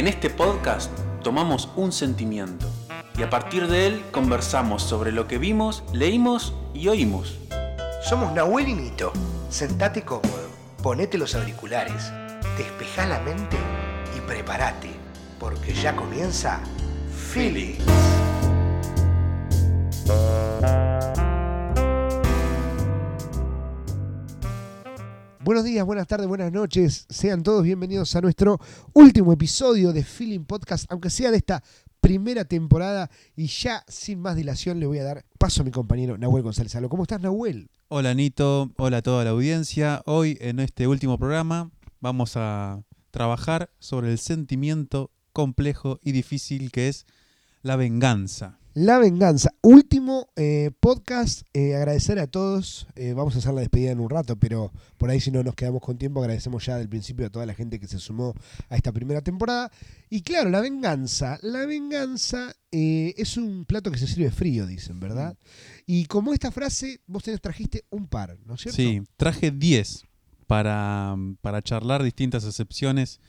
En este podcast tomamos un sentimiento y a partir de él conversamos sobre lo que vimos, leímos y oímos. Somos Nahuel y Nito. Sentate cómodo, ponete los auriculares, despejá la mente y prepárate, porque ya comienza Feelings. Buenos días, buenas tardes, buenas noches. Sean todos bienvenidos a nuestro último episodio de Feeling Podcast, aunque sea de esta primera temporada. Y ya sin más dilación le voy a dar paso a mi compañero Nahuel González Salo. ¿Cómo estás, Nahuel? Hola Nito, hola a toda la audiencia. Hoy en este último programa vamos a trabajar sobre el sentimiento complejo y difícil que es la venganza. La venganza. Último eh, podcast. eh, agradecer a todos. eh, vamos a hacer la despedida en un rato, pero por ahí si no nos quedamos con tiempo, agradecemos ya del principio a toda la gente que se sumó a esta primera temporada. Y claro, la venganza. La venganza eh, es un plato que se sirve frío, dicen, ¿verdad? Y como esta frase, vos tenés, trajiste un par, ¿no es cierto? Sí, traje 10 para, para charlar distintas excepciones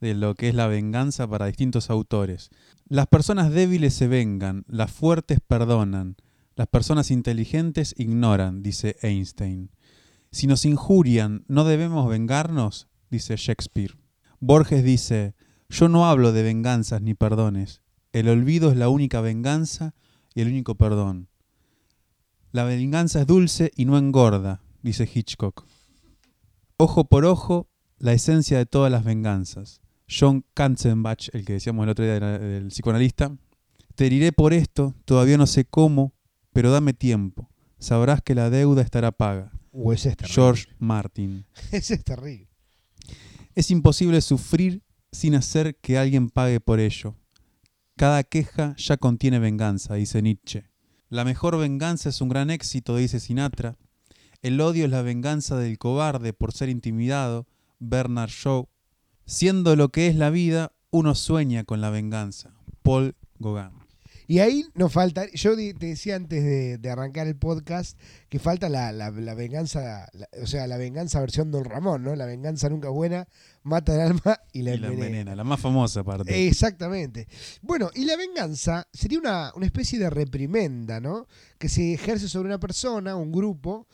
de lo que es la venganza para distintos autores. Las personas débiles se vengan, las fuertes perdonan, las personas inteligentes ignoran, dice Einstein. Si nos injurian, ¿no debemos vengarnos? dice Shakespeare. Borges dice, yo no hablo de venganzas ni perdones. El olvido es la única venganza y el único perdón. La venganza es dulce y no engorda, dice Hitchcock. Ojo por ojo, la esencia de todas las venganzas. John Katzenbach, el que decíamos el otro día del psicoanalista, te heriré por esto, todavía no sé cómo, pero dame tiempo. Sabrás que la deuda estará paga. O ese es terrible. George Martin. Ese es terrible. Es imposible sufrir sin hacer que alguien pague por ello. Cada queja ya contiene venganza, dice Nietzsche. La mejor venganza es un gran éxito, dice Sinatra. El odio es la venganza del cobarde por ser intimidado, Bernard Shaw. Siendo lo que es la vida, uno sueña con la venganza, Paul Gauguin. Y ahí nos falta, yo te decía antes de, de arrancar el podcast que falta la, la- la venganza, la- o sea, la venganza versión Don Ramón, ¿no? La venganza nunca buena, mata el alma y la Y la envenena. envenena, la más famosa aparte. Exactamente. Bueno, y la venganza sería una, una especie de reprimenda, ¿no? Que se ejerce sobre una persona, un grupo,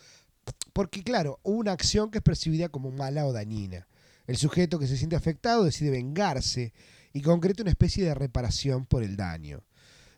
porque claro, una acción que es percibida como mala o dañina. El sujeto que se siente afectado decide vengarse y concreta una especie de reparación por el daño.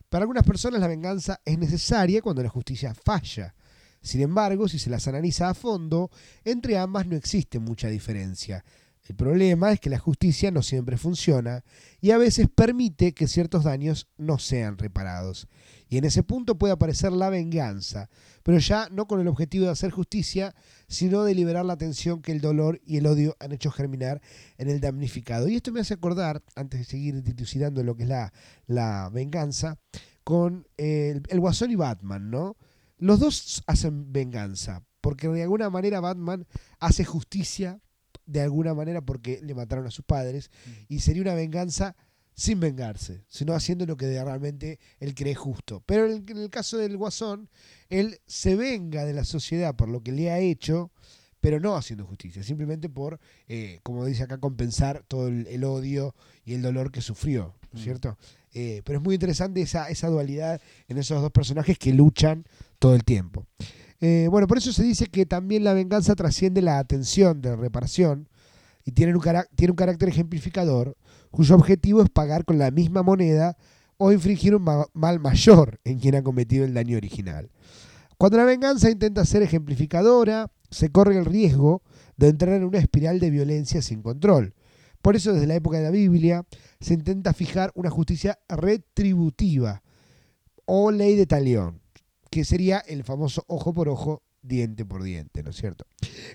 Para algunas personas la venganza es necesaria cuando la justicia falla. Sin embargo, si se las analiza a fondo, entre ambas no existe mucha diferencia. El problema es que la justicia no siempre funciona y a veces permite que ciertos daños no sean reparados. Y en ese punto puede aparecer la venganza, pero ya no con el objetivo de hacer justicia, sino de liberar la tensión que el dolor y el odio han hecho germinar en el damnificado. Y esto me hace acordar, antes de seguir dilucidando lo que es la, la venganza, con el, el Guasón y Batman, ¿no? Los dos hacen venganza, porque de alguna manera Batman hace justicia, de alguna manera porque le mataron a sus padres, y sería una venganza sin vengarse, sino haciendo lo que realmente él cree justo. Pero en el, caso del Guasón, él se venga de la sociedad por lo que le ha hecho, pero no haciendo justicia, simplemente por, eh, como dice acá, compensar todo el, el odio y el dolor que sufrió, ¿no es Mm. ¿cierto? Eh, pero es muy interesante esa, esa dualidad en esos dos personajes que luchan todo el tiempo. Eh, bueno, por eso se dice que también la venganza trasciende la atención de reparación y tiene un, tiene un carácter ejemplificador cuyo objetivo es pagar con la misma moneda o infringir un ma- mal mayor en quien ha cometido el daño original. Cuando la venganza intenta ser ejemplificadora, se corre el riesgo de entrar en una espiral de violencia sin control. Por eso desde la época de la Biblia se intenta fijar una justicia retributiva o ley de talión, que sería el famoso ojo por ojo, diente por diente, ¿no es cierto?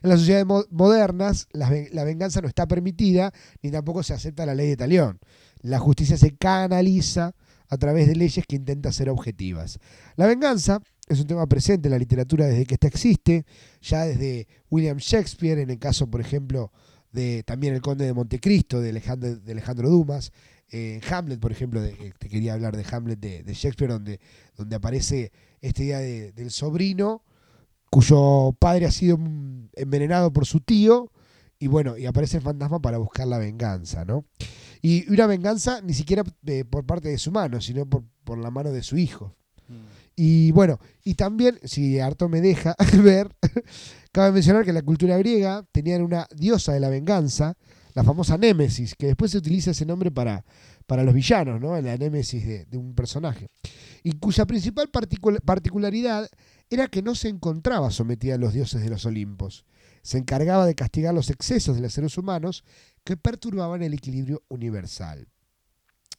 En las sociedades mo- modernas la, ven- la venganza no está permitida ni tampoco se acepta la ley de talión. La justicia se canaliza a través de leyes que intentan ser objetivas. La venganza es un tema presente en la literatura desde que ésta existe, ya desde William Shakespeare, en el caso, por ejemplo, de también el Conde de Montecristo, de Alejandro, de Alejandro Dumas, eh, Hamlet, por ejemplo, eh, te quería hablar de Hamlet de, Shakespeare, donde, aparece esta idea de- del sobrino cuyo padre ha sido mm, envenenado por su tío y bueno, y aparece el fantasma para buscar la venganza, ¿no? Y una venganza ni siquiera eh, por parte de su mano, sino por, por la mano de su hijo. Y bueno, y también, si harto me deja ver, cabe mencionar que en la cultura griega tenían una diosa de la venganza, la famosa Némesis, que después se utiliza ese nombre para, para los villanos, ¿no? La Némesis de, de un personaje. Y cuya principal particul- particularidad era que no se encontraba sometida a los dioses de los Olimpos. Se encargaba de castigar los excesos de los seres humanos que perturbaban el equilibrio universal.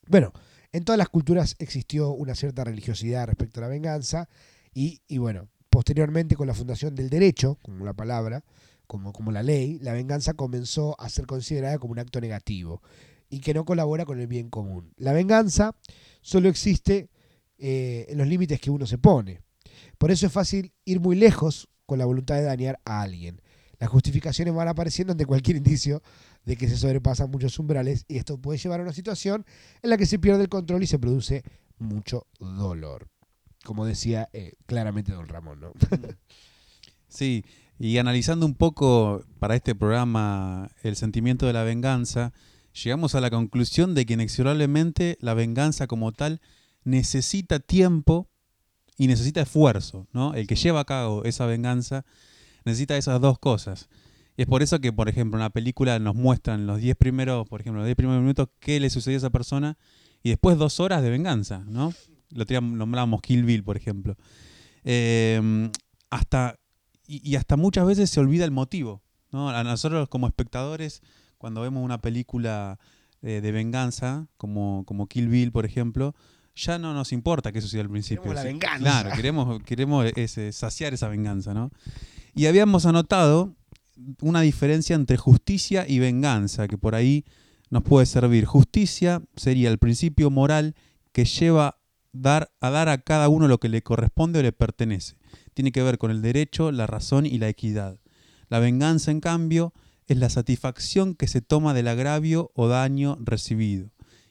Bueno, en todas las culturas existió una cierta religiosidad respecto a la venganza y, bueno, posteriormente con la fundación del derecho, como la palabra, como, como la ley, la venganza comenzó a ser considerada como un acto negativo y que no colabora con el bien común. La venganza solo existe eh, en los límites que uno se pone. Por eso es fácil ir muy lejos con la voluntad de dañar a alguien. Las justificaciones van apareciendo ante cualquier indicio de que se sobrepasan muchos umbrales y esto puede llevar a una situación en la que se pierde el control y se produce mucho dolor. Como decía eh, claramente don Ramón, ¿no? Sí, y analizando un poco para este programa el sentimiento de la venganza, llegamos a la conclusión de que inexorablemente la venganza como tal necesita tiempo y necesita esfuerzo, ¿no? El que lleva a cabo esa venganza necesita esas dos cosas. Y es por eso que, por ejemplo, en la película nos muestran los 10 primeros, por ejemplo, los 10 primeros minutos qué le sucedió a esa persona y después dos horas de venganza, ¿no? Lo nombrábamos Kill Bill, por ejemplo. Eh, hasta, y, y hasta muchas veces se olvida el motivo, ¿no? A nosotros como espectadores, cuando vemos una película eh, de venganza, como, como Kill Bill, por ejemplo, ya no nos importa que eso sea al principio. Queremos la venganza. Claro, queremos, queremos ese, saciar esa venganza, ¿no? Y habíamos anotado una diferencia entre justicia y venganza, que por ahí nos puede servir. Justicia sería el principio moral que lleva dar, a dar a cada uno lo que le corresponde o le pertenece. Tiene que ver con el derecho, la razón y la equidad. La venganza, en cambio, es la satisfacción que se toma del agravio o daño recibido.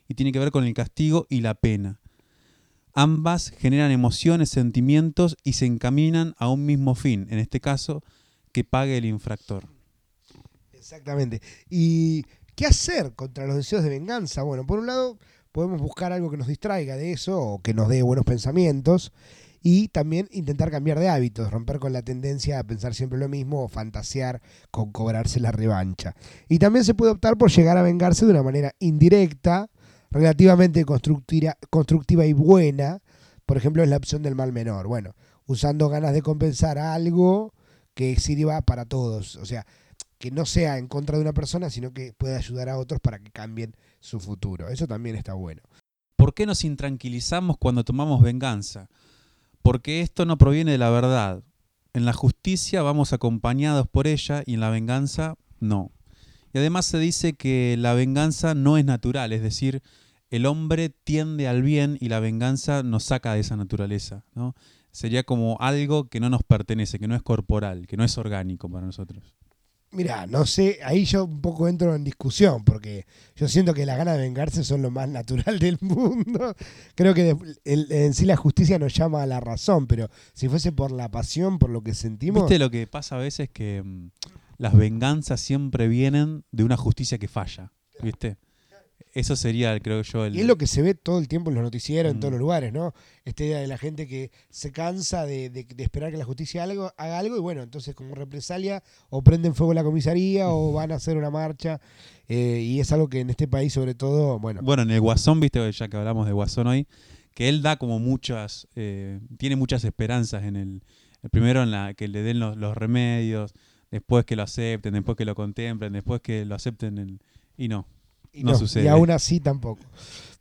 Y tiene que ver con el castigo y la pena. Ambas generan emociones, sentimientos y se encaminan a un mismo fin, en este caso, que pague el infractor. Exactamente. ¿Y qué hacer contra los deseos de venganza? Bueno, por un lado, podemos buscar algo que nos distraiga de eso o que nos dé buenos pensamientos y también intentar cambiar de hábitos, romper con la tendencia a pensar siempre lo mismo o fantasear con cobrarse la revancha. Y también se puede optar por llegar a vengarse de una manera indirecta, relativamente constructiva, y buena. Por ejemplo, es la opción del mal menor. Bueno, usando ganas de compensar algo que sirva para todos. O sea, que no sea en contra de una persona, sino que pueda ayudar a otros para que cambien su futuro. Eso también está bueno. ¿Por qué nos intranquilizamos cuando tomamos venganza? Porque esto no proviene de la verdad. En la justicia vamos acompañados por ella y en la venganza no. Y además se dice que la venganza no es natural, es decir, el hombre tiende al bien y la venganza nos saca de esa naturaleza. ¿no? Sería como algo que no nos pertenece, que no es corporal, que no es orgánico para nosotros. Mira, no sé, ahí yo un poco entro en discusión, porque yo siento que las ganas de vengarse son lo más natural del mundo. Creo que en sí la justicia nos llama a la razón, pero si fuese por la pasión, por lo que sentimos, ¿Viste lo que pasa a veces que mm, las venganzas siempre vienen de una justicia que falla? ¿Viste? Eso sería, creo yo, el... y es lo que se ve todo el tiempo en los noticieros, en todos Mm. los lugares, ¿no? Esta idea de la gente que se cansa de, de- de esperar que la justicia algo, haga algo y bueno, entonces como represalia o prenden fuego la comisaría o van a hacer una marcha eh, y es algo que en este país sobre todo, bueno, Bueno, en el Guasón, viste, ya que hablamos de Guasón hoy, que él da como muchas, eh, tiene muchas esperanzas en el, el primero en la que le den los, los remedios, después que lo acepten, después que lo contemplen, después que lo acepten el- y no. y, no sucede. y aún así tampoco.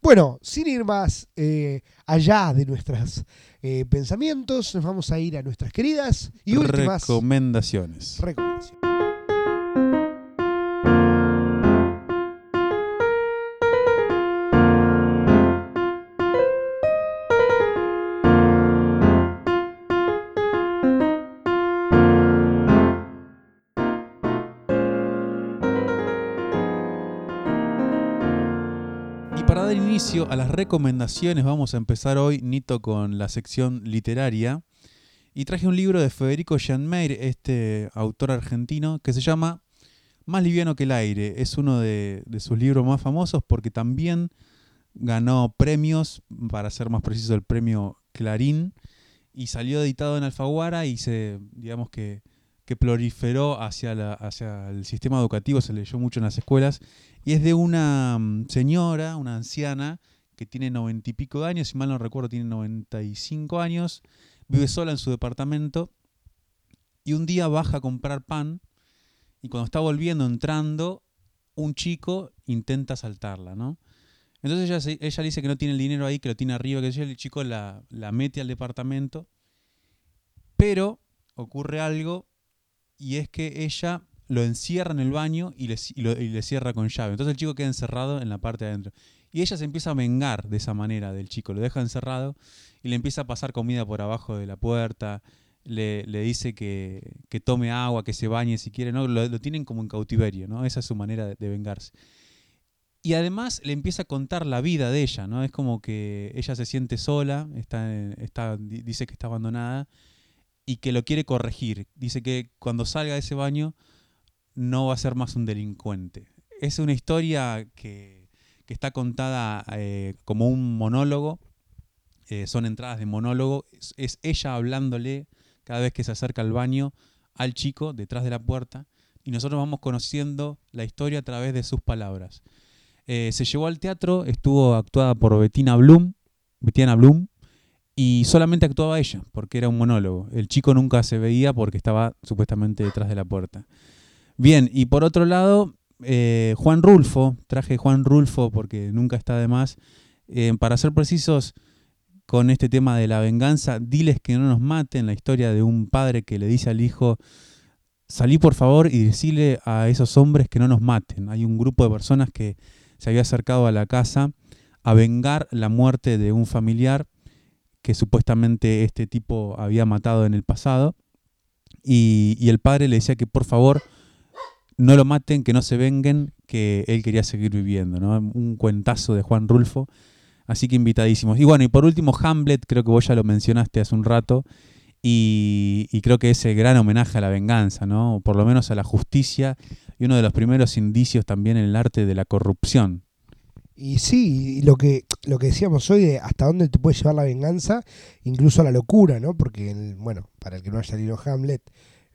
Bueno, sin ir más eh, allá de nuestros eh, pensamientos, nos vamos a ir a nuestras queridas y últimas Recomendaciones. recomendaciones. A las recomendaciones, vamos a empezar hoy, Nito, con la sección literaria. Y traje un libro de Federico Janmeir, este autor argentino, que se llama Más liviano que el aire es uno de, de sus libros más famosos porque también ganó premios, para ser más preciso, el premio Clarín, y salió editado en Alfaguara y se, digamos que, que proliferó hacia, el sistema educativo, se leyó mucho en las escuelas, y es de una mm, señora, una anciana, que tiene noventa y pico de años, si mal no recuerdo, tiene 95 años, vive sola en su departamento, y un día baja a comprar pan, y cuando está volviendo, entrando, un chico intenta asaltarla, ¿no? Entonces ella, dice que no tiene el dinero ahí, que lo tiene arriba, que el chico la mete al departamento, pero ocurre algo y es que ella lo encierra en el baño y le, y le cierra con llave. Entonces el chico queda encerrado en la parte de adentro. Y ella se empieza a vengar de esa manera del chico, lo deja encerrado y le empieza a pasar comida por abajo de la puerta, le, le dice que, que tome agua, que se bañe si quiere, ¿no? Lo, tienen como en cautiverio, ¿no? Esa es su manera de, de vengarse. Y además le empieza a contar la vida de ella, ¿no? Es como que ella se siente sola, está, está, di- dice que está abandonada y que lo quiere corregir. Dice que cuando salga de ese baño no va a ser más un delincuente. Es una historia que, que está contada eh, como un monólogo, eh, son entradas de monólogo, es, ella hablándole cada vez que se acerca al baño al chico detrás de la puerta y nosotros vamos conociendo la historia a través de sus palabras. Eh, se llevó al teatro, estuvo actuada por Bettina Blum, Bettina Blum, y solamente actuaba ella, porque era un monólogo. El chico nunca se veía porque estaba supuestamente detrás de la puerta. Bien, y por otro lado, eh, Juan Rulfo, traje Juan Rulfo porque nunca está de más, eh, para ser precisos con este tema de la venganza, diles que no nos maten, la historia de un padre que le dice al hijo, salí por favor y decirle a esos hombres que no nos maten. Hay un grupo de personas que se había acercado a la casa a vengar la muerte de un familiar que supuestamente este tipo había matado en el pasado. Y, y el padre le decía que por favor no lo maten, que no se venguen, que él quería seguir viviendo. ¿no? Un cuentazo de Juan Rulfo. Así que invitadísimos. Y bueno, y por último, Hamlet, creo que vos ya lo mencionaste hace un rato. Y, y creo que ese gran homenaje a la venganza, ¿no? Por lo menos a la justicia, y uno de los primeros indicios también en el arte de la corrupción. Y sí, lo que, lo que decíamos hoy de hasta dónde te puede llevar la venganza, incluso a la locura, ¿no? Porque, el- bueno, para el que no haya leído Hamlet,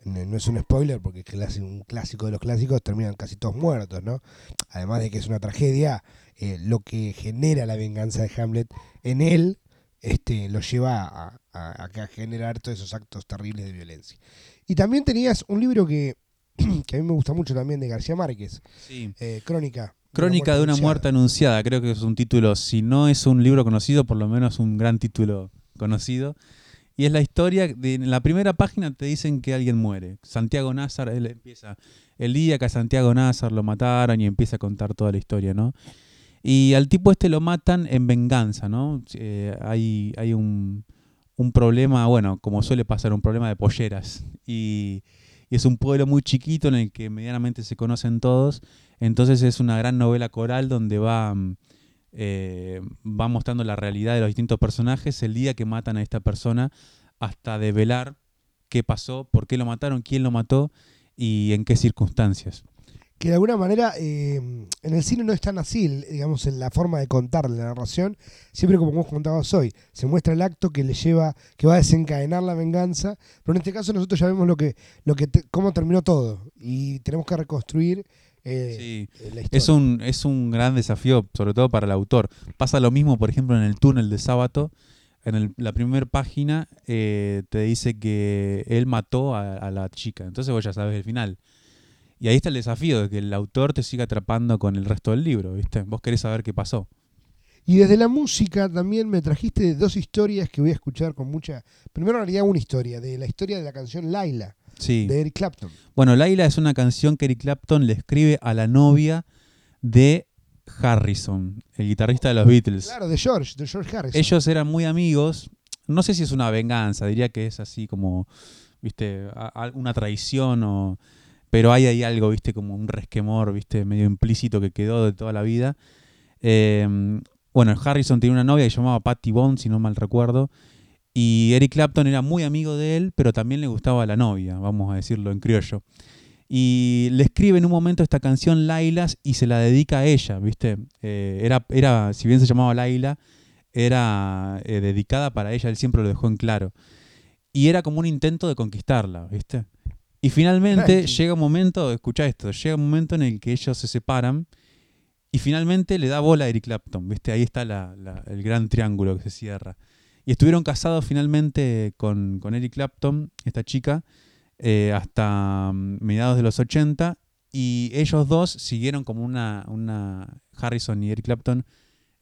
no es un spoiler, porque es un clásico de los clásicos, terminan casi todos muertos, ¿no? Además de que es una tragedia, eh, lo que genera la venganza de Hamlet en él este, lo lleva a, generar todos esos actos terribles de violencia. Y también tenías un libro que, que a mí me gusta mucho también de García Márquez, Sí. eh, Crónica. Crónica de una anunciada. muerte anunciada, creo que es un título, si no es un libro conocido, por lo menos un gran título conocido. Y es la historia, de, en la primera página te dicen que alguien muere. Santiago Nazar, él empieza, el día que a Santiago Nazar lo mataron y empieza a contar toda la historia, ¿no? Y al tipo este lo matan en venganza, ¿no? Eh, hay hay un, un problema, bueno, como suele pasar, un problema de polleras. Y, y es un pueblo muy chiquito en el que medianamente se conocen todos. Entonces es una gran novela coral donde va, mm, eh, va mostrando la realidad de los distintos personajes el día que matan a esta persona hasta develar qué pasó, por qué lo mataron, quién lo mató y en qué circunstancias. Que de alguna manera eh, en el cine no es tan así, digamos, en la forma de contar la narración, siempre como vos contabas hoy, se muestra el acto que le lleva, que va a desencadenar la venganza, pero en este caso nosotros ya vemos lo que, lo que te- cómo terminó todo y tenemos que reconstruir eh, Sí. la historia. Es un, es un gran desafío, sobre todo para el autor. Pasa lo mismo, por ejemplo, en el túnel de sábado. En el- la primera página eh, te dice que él mató a, a la chica. Entonces vos ya sabes el final. Y ahí está el desafío de que el autor te siga atrapando con el resto del libro, ¿viste? Vos querés saber qué pasó. Y desde la música también me trajiste dos historias que voy a escuchar con mucha... Primero en realidad una historia, de la historia de la canción Laila, Sí. de Eric Clapton. Bueno, Laila es una canción que Eric Clapton le escribe a la novia de Harrison, el guitarrista de los Beatles. Claro, de George, de George Harrison. Ellos eran muy amigos. No sé si es una venganza, diría que es así como, viste, a- a- una traición o... Pero hay ahí algo, viste, como un resquemor, viste, medio implícito que quedó de toda la vida. Eh, bueno, Harrison tenía una novia que llamaba Patty Bond, si no mal recuerdo. Y Eric Clapton era muy amigo de él, pero también le gustaba la novia, vamos a decirlo en criollo. Y le escribe en un momento esta canción Lailas y se la dedica a ella, ¿viste? Eh, era, era, si bien se llamaba Laila, era eh, dedicada para ella, él siempre lo dejó en claro. Y era como un intento de conquistarla, ¿viste? Y finalmente Tranqui. llega un momento, escucha esto, llega un momento en el que ellos se separan y finalmente le da bola a Eric Clapton, ¿viste? Ahí está la- la- el gran triángulo que se cierra. Y estuvieron casados finalmente con, con Eric Clapton, esta chica, eh, hasta mm, mediados de los 80 y ellos dos siguieron como una, una Harrison y Eric Clapton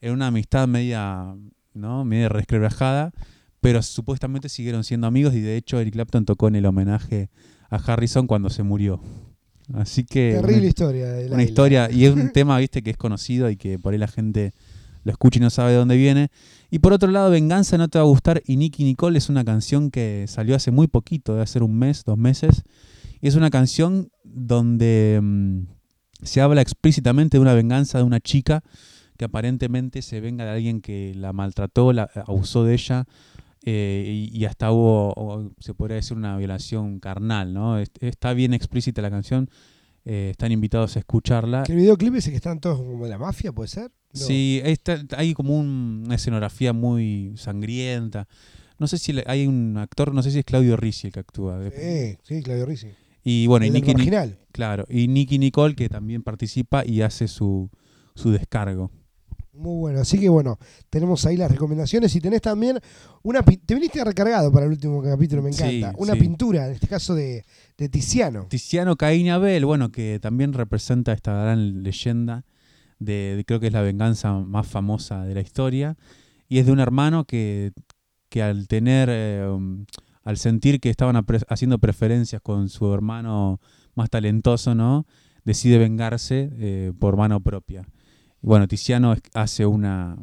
en una amistad media, ¿no? media resquebrajada, pero supuestamente siguieron siendo amigos y de hecho Eric Clapton tocó en el homenaje a Harrison cuando se murió. Así que Terrible una, historia. De una historia y es un tema, viste, que es conocido y que por ahí la gente lo escucha y no sabe de dónde viene. Y por otro lado, Venganza no te va a gustar y Nicky Nicole es una canción que salió hace muy poquito, debe ser un mes, dos meses. Y es una canción donde mm, se habla explícitamente de una venganza de una chica que aparentemente se venga de alguien que la maltrató, la abusó de ella eh, y, hasta hubo, se podría decir, una violación carnal, ¿no? Es- Está bien explícita la canción, eh, están invitados a escucharla. Que el videoclip ese que están todos como de la mafia, ¿puede ser? No. Sí, está- hay como un- una escenografía muy sangrienta. No sé si le- hay un actor, no sé si es Claudio Ricci el que actúa. Eh, sí, Claudio Rizzi. Y bueno, y el Nicky, claro, y Nicky Nicole que también participa y hace su, su descargo. Muy bueno, así que bueno, tenemos ahí las recomendaciones y tenés también una... Te viniste recargado para el último capítulo, me Sí, encanta. una sí. pintura, en este caso de, de Tiziano. Tiziano Caín Abel, bueno, que también representa esta gran leyenda de, de- creo que es la venganza más famosa de la historia, y es de un hermano que, que al tener, eh, al sentir que estaban haciendo preferencias con su hermano más talentoso, ¿no? Decide vengarse eh, por mano propia. Bueno, Tiziano hace una,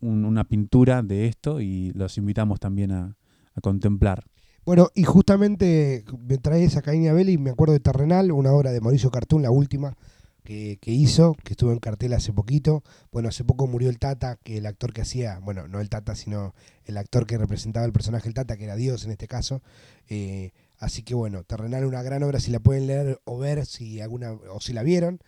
un- una pintura de esto y los invitamos también a, a contemplar. Bueno, y justamente me traes a Caín y Abel y me acuerdo de Terrenal, una obra de Mauricio Cartún, la última que, que hizo, que estuvo en cartel hace poquito. Bueno, hace poco murió el Tata, que el actor que hacía, bueno, no el Tata, sino el actor que representaba el personaje el Tata, que era Dios en este caso. Eh, así que bueno, Terrenal una gran obra, si la pueden leer o ver, si alguna, o si la vieron.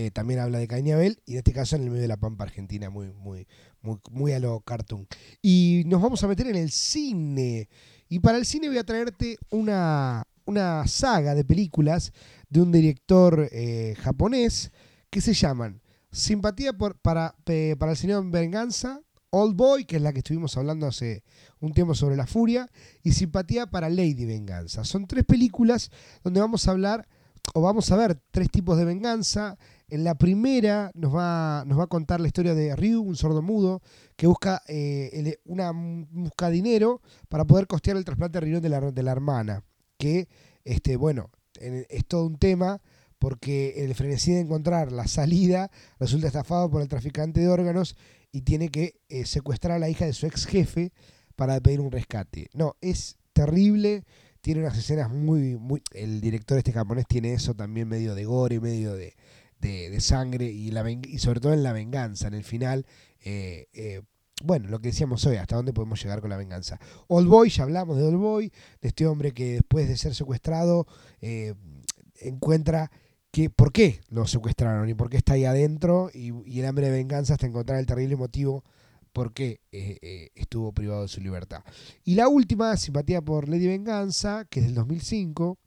Eh, también habla de Caín y en este caso en el medio de la Pampa Argentina, muy, muy, muy, muy a lo cartoon. Y nos vamos a meter en el cine. Y para el cine voy a traerte una, una saga de películas de un director eh, japonés que se llaman Simpatía por, para, para el señor Venganza, Old Boy, que es la que estuvimos hablando hace un tiempo sobre la furia, y Simpatía para Lady Venganza. Son tres películas donde vamos a hablar o vamos a ver tres tipos de venganza. En la primera nos va, a contar la historia de Ryu, un sordo mudo, que busca, eh, una, busca dinero para poder costear el trasplante de riñón de la, de la hermana. Que, este, bueno, en- es todo un tema porque el frenesí de encontrar la salida resulta estafado por el traficante de órganos y tiene que eh, secuestrar a la hija de su ex jefe para pedir un rescate. No, es terrible, tiene unas escenas muy, muy... El director este japonés tiene eso también medio de gore, medio de, de, de sangre y, la y sobre todo en la venganza, en el final. eh, eh, bueno, lo que decíamos hoy, hasta dónde podemos llegar con la venganza. Old Boy, ya hablamos de Old Boy, de este hombre que después de ser secuestrado eh, encuentra que por qué lo secuestraron y por qué está ahí adentro y, el hambre de venganza hasta encontrar el terrible motivo por qué estuvo privado de su libertad. Y la última, Simpatía por Lady Venganza, que es del 2005,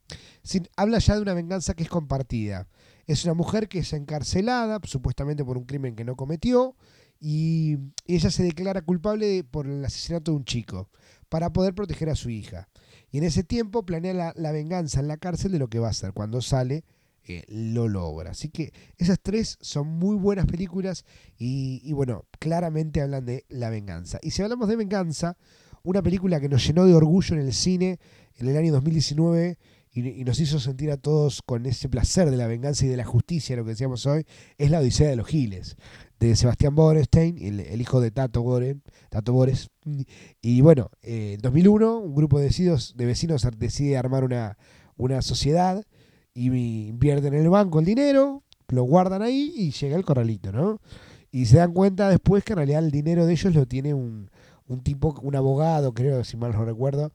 sin- habla ya de una venganza que es compartida. Es una mujer que es encarcelada, supuestamente por un crimen que no cometió, y ella se declara culpable por el asesinato de un chico, para poder proteger a su hija. Y en ese tiempo planea la, venganza en la cárcel de lo que va a hacer. Cuando sale, eh, lo logra. Así que esas tres son muy buenas películas y bueno, claramente hablan de la venganza. Y si hablamos de venganza, una película que nos llenó de orgullo en el cine en el año 2019 y, nos hizo sentir a todos con ese placer de la venganza y de la justicia, lo que decíamos hoy, es La Odisea de los Giles, de Sebastián Borenstein, el, el hijo de Tato, Boren, Tato Bores. Y bueno, eh, en 2001 un grupo de vecinos, de vecinos decide armar una, una sociedad y invierten en el banco el dinero, lo guardan ahí y llega el corralito, ¿no? Y se dan cuenta después que en realidad el dinero de ellos lo tiene un, un tipo, un abogado, creo, si mal no recuerdo,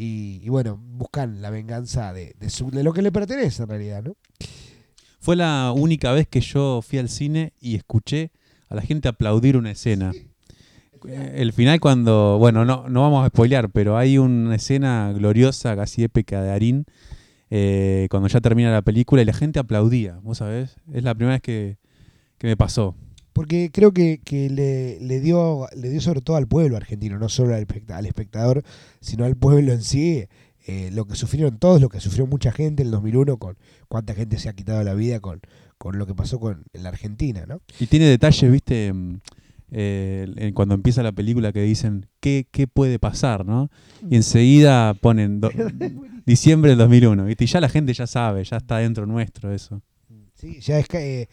y, y bueno, buscan la venganza de, de, su- de lo que le pertenece en realidad, ¿no? Fue la única vez que yo fui al cine y escuché a la gente aplaudir una escena. Eh, El final cuando, bueno, no, no vamos a spoilear, pero hay una escena gloriosa, casi épica de Arín, eh, cuando ya termina la película y la gente aplaudía, ¿vos sabés? Es la primera vez que, que me pasó. Porque creo que, que le, le dio, le dio sobre todo al pueblo argentino, no solo al, especta- al espectador, sino al pueblo en sí, eh, lo que sufrieron todos, lo que sufrió mucha gente en el 2001, con cuánta gente se ha quitado la vida con, con lo que pasó con en la Argentina, ¿no? Y tiene detalles, viste, mm, eh, cuando empieza la película que dicen qué, qué puede pasar, ¿no? Y enseguida ponen do- diciembre del 2001, ¿viste? Y ya la gente ya sabe, ya está dentro nuestro eso. Sí, ya es eh,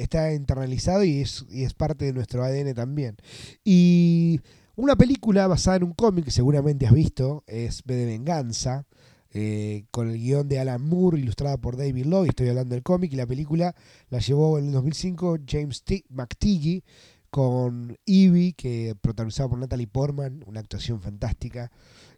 está internalizado y es, y es parte de nuestro ADN también. Y una película basada en un cómic que seguramente has visto es B de Venganza, eh, con el guion de Alan Moore, ilustrada por David Lowe, estoy hablando del cómic, y la película la llevó en el 2005 James T. McTeague con Evie, que protagonizada por Natalie Portman, una actuación fantástica,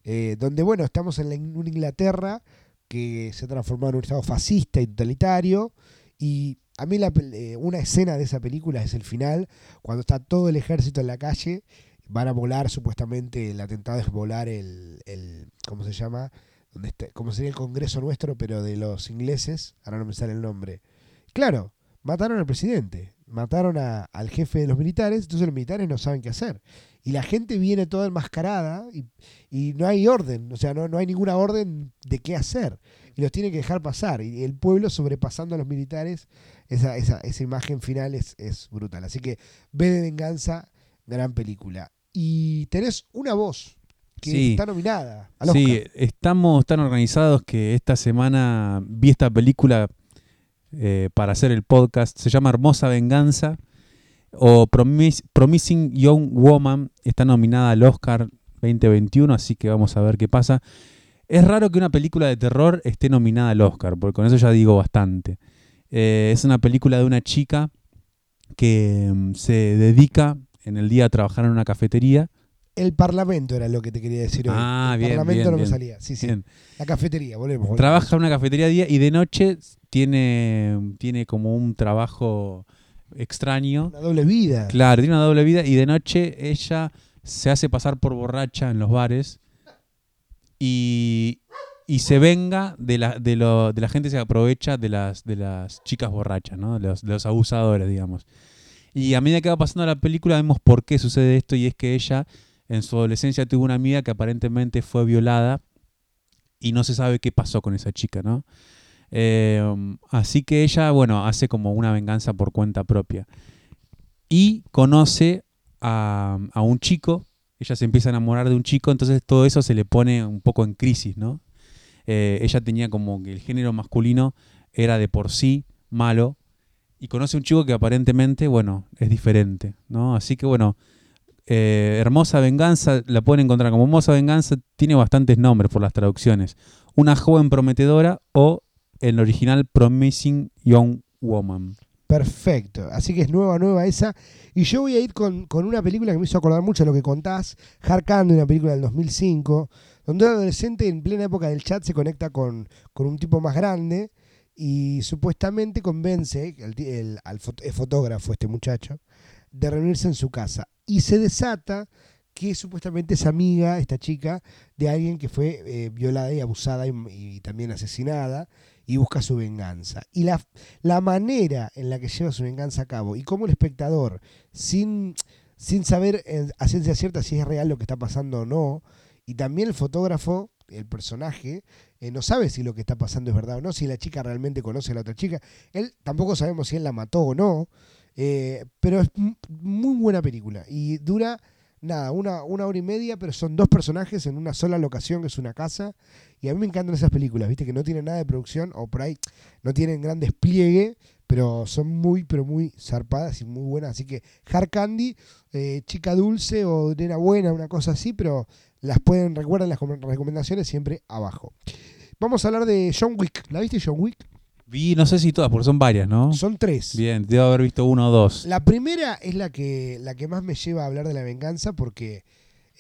eh, donde, bueno, estamos en la- en una Inglaterra que se ha transformado en un estado fascista y totalitario, y a mí la eh, una escena de esa película es el final, cuando está todo el ejército en la calle, van a volar supuestamente, el atentado es volar el, el ¿cómo se llama? Donde está, como sería el Congreso nuestro, pero de los ingleses, ahora no me sale el nombre. Claro, mataron al presidente, mataron a- al jefe de los militares, entonces los militares no saben qué hacer. Y la gente viene toda enmascarada y, y no hay orden, o sea, no, no hay ninguna orden de qué hacer. Y los tienen que dejar pasar. Y el pueblo sobrepasando a los militares, esa, esa, esa imagen final es, es brutal. Así que ve de venganza, gran película. Y tenés una voz que Sí. está nominada al Sí, Oscar. estamos tan organizados que esta semana vi esta película eh, para hacer el podcast. Se llama Hermosa Venganza o Promis- Promising Young Woman. Está nominada al Oscar 2021, así que vamos a ver qué pasa. Es raro que una película de terror esté nominada al Oscar, porque con eso ya digo bastante. Eh, es una película de una chica que mm, se dedica en el día a trabajar en una cafetería. El Parlamento era lo que te quería decir hoy. Ah, el bien, Parlamento bien, no me bien. salía. Sí, sí. La cafetería, volvemos. volvemos. Trabaja en una cafetería día y de noche tiene, tiene como un trabajo extraño. Una doble vida. Claro, tiene una doble vida y de noche ella se hace pasar por borracha en los bares y, y se venga de la, de, lo, de la gente que se aprovecha de las, de las chicas borrachas, ¿no? de, los, de los abusadores, digamos. Y a medida que va pasando la película vemos por qué sucede esto y es que ella en su adolescencia tuvo una amiga que aparentemente fue violada y no se sabe qué pasó con esa chica, ¿no? Eh, así que ella, bueno, hace como una venganza por cuenta propia. Y conoce a, a un chico, ella se empieza a enamorar de un chico, entonces todo eso se le pone un poco en crisis, ¿no? Eh, ella tenía como que el género masculino era de por sí malo y conoce a un chico que aparentemente, bueno, es diferente, ¿no? Así que bueno, eh, Hermosa Venganza, la pueden encontrar como Hermosa Venganza, tiene bastantes nombres por las traducciones. Una joven prometedora o el original Promising Young Woman. Perfecto. Así que es nueva, nueva esa. Y yo voy a ir con, con una película que me hizo acordar mucho de lo que contás. Hard Candy, una película del 2005, donde un adolescente en plena época del chat se conecta con, con un tipo más grande y supuestamente convence el, al fotógrafo, este muchacho, de reunirse en su casa. Y se desata que supuestamente es amiga, esta chica, de alguien que fue eh, violada y abusada y también asesinada y busca su venganza. Y la, la manera en la que lleva su venganza a cabo y cómo el espectador, sin, sin saber en- a ciencia cierta si es real lo que está pasando o no, y también el fotógrafo, el personaje, eh, no sabe si lo que está pasando es verdad o no, si la chica realmente conoce a la otra chica. Él tampoco sabemos si él la mató o no, eh, pero es muy buena película y dura nada, una, una hora y media, pero son dos personajes en una sola locación, que es una casa. Y a mí me encantan esas películas, viste, que no tienen nada de producción, o por ahí no tienen gran despliegue, pero son muy, pero muy zarpadas y muy buenas. Así que Hard Candy, eh, Chica Dulce o Nena Buena, una cosa así, pero las pueden, recuerden las com- recomendaciones siempre abajo. Vamos a hablar de John Wick. ¿La viste John Wick? Vi, no sé si todas, porque son varias, ¿no? Son tres. Bien, debo haber visto uno o dos. La primera es la que, la que más me lleva a hablar de la venganza porque,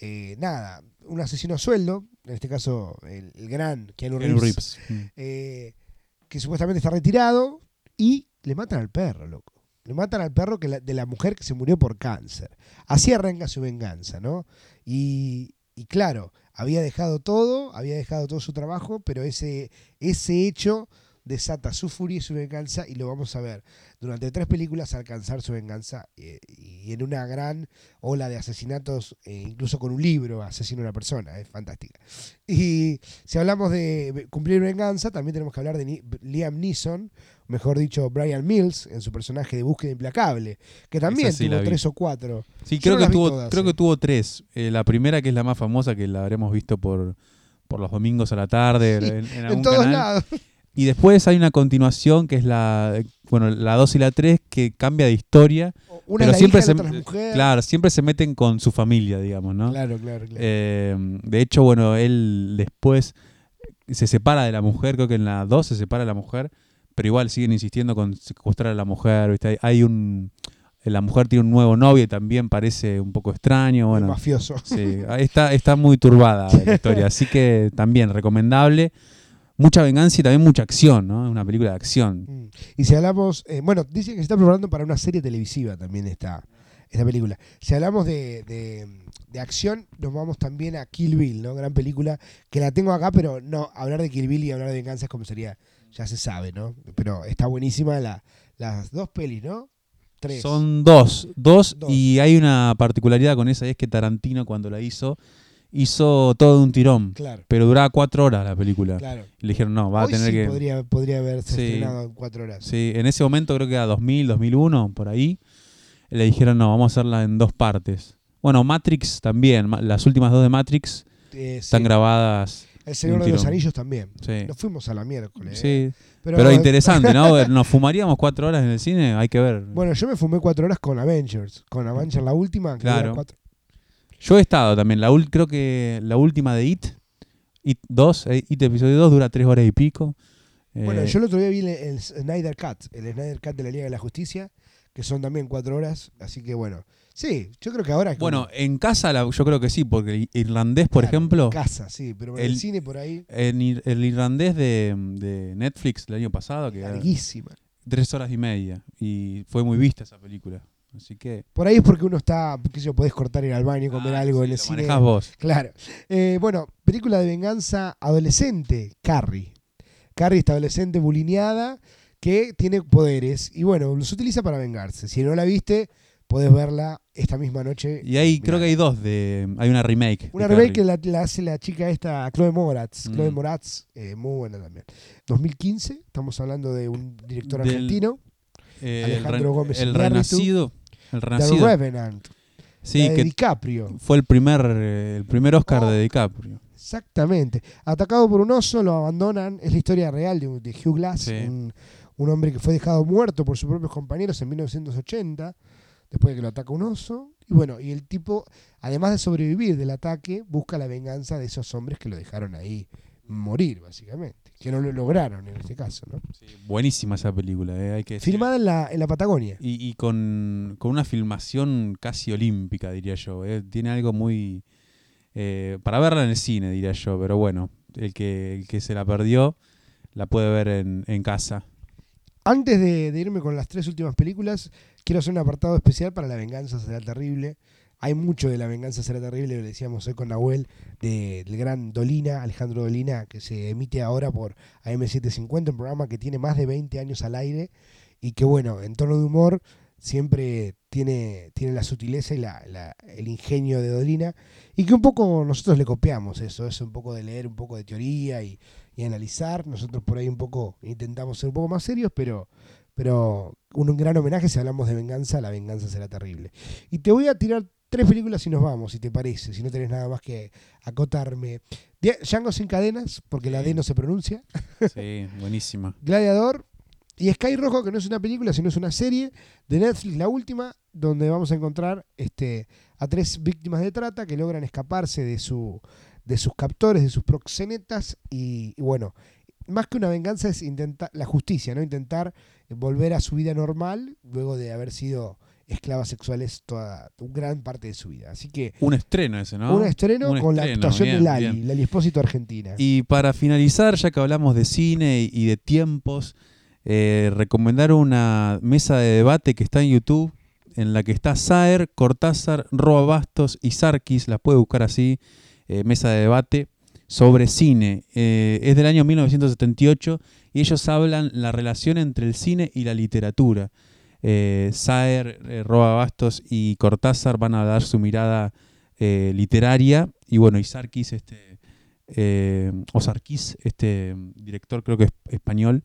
eh, nada, un asesino a sueldo, en este caso el, el gran Keanu Reeves, Reeves. Mm. eh, que supuestamente está retirado y le matan al perro, loco. Le matan al perro que la- de la mujer que se murió por cáncer. Así arranca su venganza, ¿no? Y, y claro, había dejado todo, había dejado todo su trabajo, pero ese, ese hecho desata su furia y su venganza y lo vamos a ver durante tres películas alcanzar su venganza eh, y en una gran ola de asesinatos, eh, incluso con un libro, asesino a una persona, es fantástica. Y si hablamos de cumplir venganza, también tenemos que hablar de Liam Neeson, mejor dicho, Brian Mills, en su personaje de Búsqueda Implacable, que también sí tuvo tres o cuatro. Sí, Yo creo no que tuvo, todas, creo eh. que tuvo tres. Eh, la primera, que es la más famosa, que la habremos visto por, por los domingos a la tarde, Sí, en, en En algún todos canal. lados. Y después hay una continuación que es la bueno, la 2 y la 3 que cambia de historia, Una pero siempre hija, se claro, siempre se meten con su familia, digamos, ¿no? Claro, claro, claro. Eh, de hecho, bueno, él después se separa de la mujer, creo que en la 2 se separa de la mujer, pero igual siguen insistiendo con secuestrar a la mujer, ¿viste? Hay- un la mujer tiene un nuevo novio y también parece un poco extraño, bueno. mafioso. Sí, está, está muy turbada la historia, así que también recomendable. Mucha venganza y también mucha acción, ¿no? Es una película de acción. Mm. Y si hablamos, eh, bueno, dicen que se está preparando para una serie televisiva también esta, esta película. Si hablamos de, de- de acción, nos vamos también a Kill Bill, ¿no? Gran película, que la tengo acá, pero no, hablar de Kill Bill y hablar de venganza es como sería, ya se sabe, ¿no? Pero está buenísima la, las dos pelis, ¿no? Tres. Son dos, dos, Dos. y hay una particularidad con esa, y es que Tarantino cuando la hizo, hizo todo de un tirón, Claro, pero duraba cuatro horas la película. claro. Y le dijeron, no, va Hoy a tener sí que... podría, podría haberse Sí. estrenado en cuatro horas. Sí, en ese momento creo que era 2000, 2001, por ahí, le dijeron, no, vamos a hacerla en dos partes. Bueno, Matrix también, las últimas dos de Matrix Eh, están sí. grabadas. El Señor de los. Anillos también. Sí. Nos fuimos a la miércoles. ¿eh? Sí, pero, eh, interesante, ¿no? Nos fumaríamos cuatro horas en el cine, hay que ver. Bueno, yo me fumé cuatro horas con Avengers. Con Avengers la última. Claro. cuatro- Yo he estado también, la ul- creo que la última de It, It 2, eh, It episodio 2 dura tres horas y pico. Bueno, Eh, yo el otro día vi el, el Snyder Cut, el Snyder Cut de la Liga de la Justicia, que son también cuatro horas. Así que bueno, sí, yo creo que ahora. como- Bueno, en casa la- yo creo que sí, porque el irlandés, por claro, ejemplo, en casa, sí, pero en el, el- cine por ahí, en ir- el irlandés de, de Netflix el año pasado, que era larguísima. tres horas y media, y fue muy vista esa película. Así que... Por ahí es porque uno está, qué sé yo, podés cortar ir al baño y comer Ah, algo sí, en el lo cine. manejás vos. Claro. Eh, bueno, película de venganza adolescente, Carrie. Carrie está adolescente bulineada que tiene poderes y bueno, los utiliza para vengarse. Si no la viste, podés verla esta misma noche. Y Mirá. creo que hay dos de... Hay una remake. Una remake que la, la hace la chica esta, Chloe Moratz. Mm. Chloe Moratz, eh, muy buena también. 2015, estamos hablando de un director Del- argentino, Eh, el Alejandro re- Gómez el renacido. El The renacido. Revenant, Sí, de que DiCaprio. fue el primer, eh, el primer Oscar Oh. de DiCaprio. Exactamente. Atacado por un oso, lo abandonan. Es la historia real de, de Hugh Glass, Sí. un, un hombre que fue dejado muerto por sus propios compañeros en 1980, después de que lo ataca un oso. Y bueno, y el tipo, además de sobrevivir del ataque, busca la venganza de esos hombres que lo dejaron ahí morir, básicamente. Que no lo lograron en este caso, ¿no? Buenísima esa película, eh, hay que decir. Filmada en la, en la Patagonia. Y, y con, con una filmación casi olímpica, diría yo. eh. Tiene algo muy... eh, para verla en el cine, diría yo. Pero bueno, el que, el que se la perdió la puede ver en, en casa. Antes de, de irme con las tres últimas películas, quiero hacer un apartado especial para La venganza será terrible. Hay mucho de La venganza será terrible, lo decíamos hoy con Nahuel, de- del gran Dolina, Alejandro Dolina, que se emite ahora por AM750, un programa que tiene más de 20 años al aire y que, bueno, en tono de humor siempre tiene, tiene la sutileza y la- el ingenio de Dolina y que un poco nosotros le copiamos eso, es un poco de leer un poco de teoría y, y analizar. Nosotros por ahí un poco intentamos ser un poco más serios, pero, pero un, gran homenaje si hablamos de venganza, la venganza será terrible. Y te voy a tirar tres películas y nos vamos, si te parece, si no tenés nada más que acotarme. Django sin cadenas, porque la D no se pronuncia. Sí, buenísima. Gladiador y Sky Rojo, que no es una película, sino es una serie de Netflix, la última, donde vamos a encontrar este, a tres víctimas de trata que logran escaparse de, su, de sus captores, de sus proxenetas, y, y bueno, más que una venganza es intentar la justicia, ¿no? Intentar volver a su vida normal luego de haber sido esclavas sexuales toda gran parte de su vida. Así que Un estreno ese, ¿no? un estreno Un con la actuación de bien, Lali, bien. Lali Espósito argentina. Y para finalizar, ya que hablamos de cine y de tiempos, eh, recomendar una mesa de debate que está en YouTube, en la que está Saer, Cortázar, Roa Bastos y Sarkis, la puede buscar así, eh, mesa de debate, sobre cine. Eh, es del año 1978 y ellos hablan la relación entre el cine y la literatura. Eh, Saer, eh, Bastos y Cortázar van a dar su mirada eh, literaria y bueno, y Sarkis, este, eh, o este director creo que es español,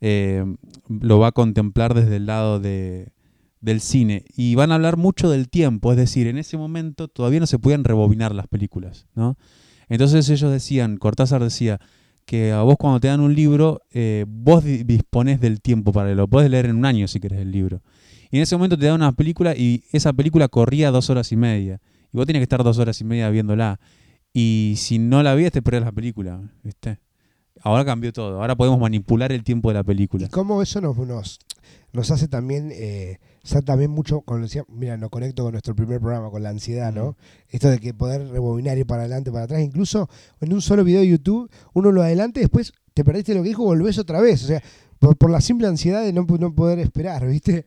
eh, lo va a contemplar desde el lado de, del cine y van a hablar mucho del tiempo, es decir, en ese momento todavía no se podían rebobinar las películas, ¿no? Entonces ellos decían, Cortázar decía, que a vos cuando te dan un libro, eh, vos di- disponés del tiempo para leerlo. Podés leer en un año si querés el libro. Y en ese momento te dan una película y esa película corría dos horas y media. Y vos tenías que estar dos horas y media viéndola. Y si no la vías, te perdías la película. ¿viste? Ahora cambió todo. Ahora podemos manipular el tiempo de la película. Y cómo eso nos, nos, nos hace también, eh, ser también mucho, con, decía- mira, nos conecto con nuestro primer programa, con la ansiedad, ¿no? Ujú. Esto de que poder rebobinar, ir para adelante, para atrás, incluso en un solo video de YouTube, uno lo adelante y después te perdiste lo que dijo, volvés otra vez, o sea, por, por la simple ansiedad de no, no poder esperar, ¿viste?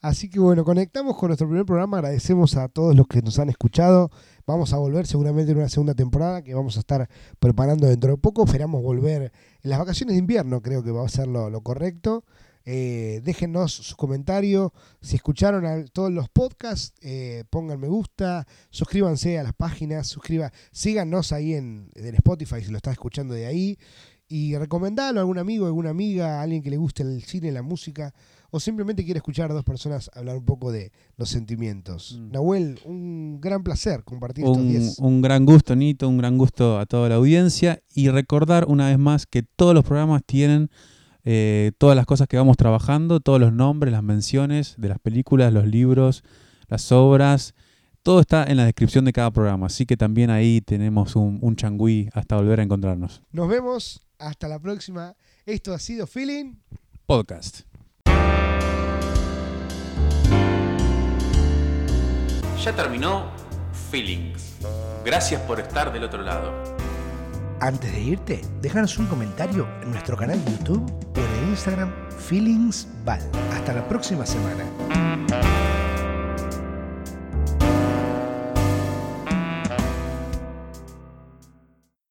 Así que bueno, conectamos con nuestro primer programa, agradecemos a todos los que nos han escuchado, vamos a volver seguramente en una segunda temporada que vamos a estar preparando dentro de poco, esperamos volver en las vacaciones de invierno, creo que va a ser lo, lo correcto. Eh, déjennos su comentario. Si escucharon a todos los podcasts, eh, pongan me gusta, suscríbanse a las páginas, suscriba, síganos ahí en, en Spotify si lo estás escuchando de ahí. Y recomendalo a algún amigo, alguna amiga, a alguien que le guste el cine, la música, o simplemente quiere escuchar a dos personas hablar un poco de los sentimientos. Mm. Nahuel, un gran placer compartir estos Un, 10. un gran gusto, Nito, un gran gusto a toda la audiencia. Y recordar una vez más que todos los programas tienen eh, todas las cosas que vamos trabajando, todos los nombres, las menciones de las películas, los libros, las obras. Todo está en la descripción de cada programa. Así que también ahí tenemos un, un changüí hasta volver a encontrarnos. Nos vemos, hasta la próxima. Esto ha sido Feeling. Podcast. Ya terminó Feelings. Gracias por estar del otro lado. Antes de irte, déjanos un comentario en nuestro canal de YouTube o en el Instagram Feelingsval. Hasta la próxima semana.